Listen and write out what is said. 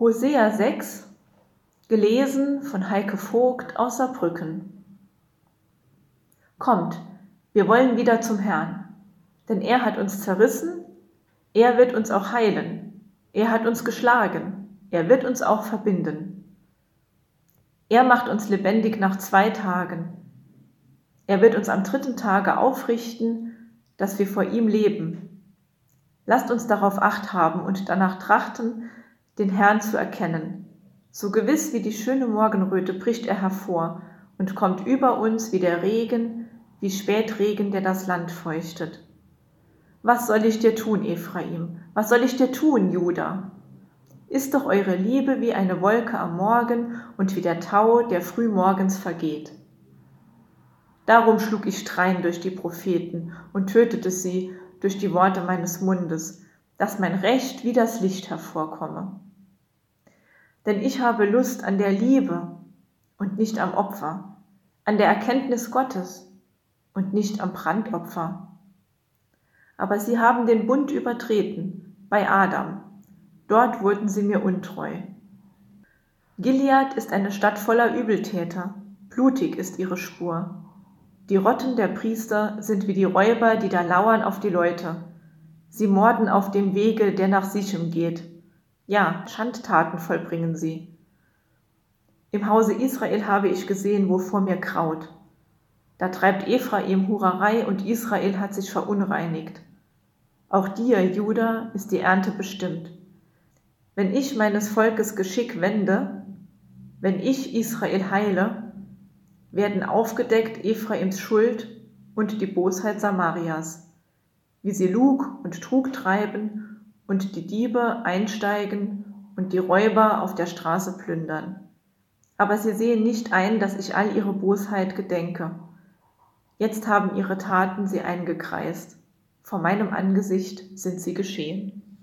Hosea 6, gelesen von Heike Vogt aus Saarbrücken. Kommt, wir wollen wieder zum Herrn, denn er hat uns zerrissen, er wird uns auch heilen, er hat uns geschlagen, er wird uns auch verbinden. Er macht uns lebendig nach zwei Tagen. Er wird uns am dritten Tage aufrichten, dass wir vor ihm leben. Lasst uns darauf acht haben und danach trachten, den Herrn zu erkennen. So gewiss wie die schöne Morgenröte bricht er hervor und kommt über uns wie der Regen, wie Spätregen, der das Land feuchtet. Was soll ich dir tun, Ephraim? Was soll ich dir tun, Juda? Ist doch eure Liebe wie eine Wolke am Morgen und wie der Tau, der frühmorgens vergeht. Darum schlug ich Strein durch die Propheten und tötete sie durch die Worte meines Mundes, dass mein Recht wie das Licht hervorkomme denn ich habe Lust an der Liebe und nicht am Opfer, an der Erkenntnis Gottes und nicht am Brandopfer. Aber sie haben den Bund übertreten bei Adam. Dort wurden sie mir untreu. Gilead ist eine Stadt voller Übeltäter, blutig ist ihre Spur. Die Rotten der Priester sind wie die Räuber, die da lauern auf die Leute. Sie morden auf dem Wege, der nach Sichem geht ja, Schandtaten vollbringen sie. Im Hause Israel habe ich gesehen, wo vor mir kraut. Da treibt Ephraim Hurerei und Israel hat sich verunreinigt. Auch dir, Juda, ist die Ernte bestimmt. Wenn ich meines Volkes Geschick wende, wenn ich Israel heile, werden aufgedeckt Ephraims Schuld und die Bosheit Samarias, wie sie Lug und Trug treiben und die Diebe einsteigen und die Räuber auf der Straße plündern. Aber sie sehen nicht ein, dass ich all ihre Bosheit gedenke. Jetzt haben ihre Taten sie eingekreist. Vor meinem Angesicht sind sie geschehen.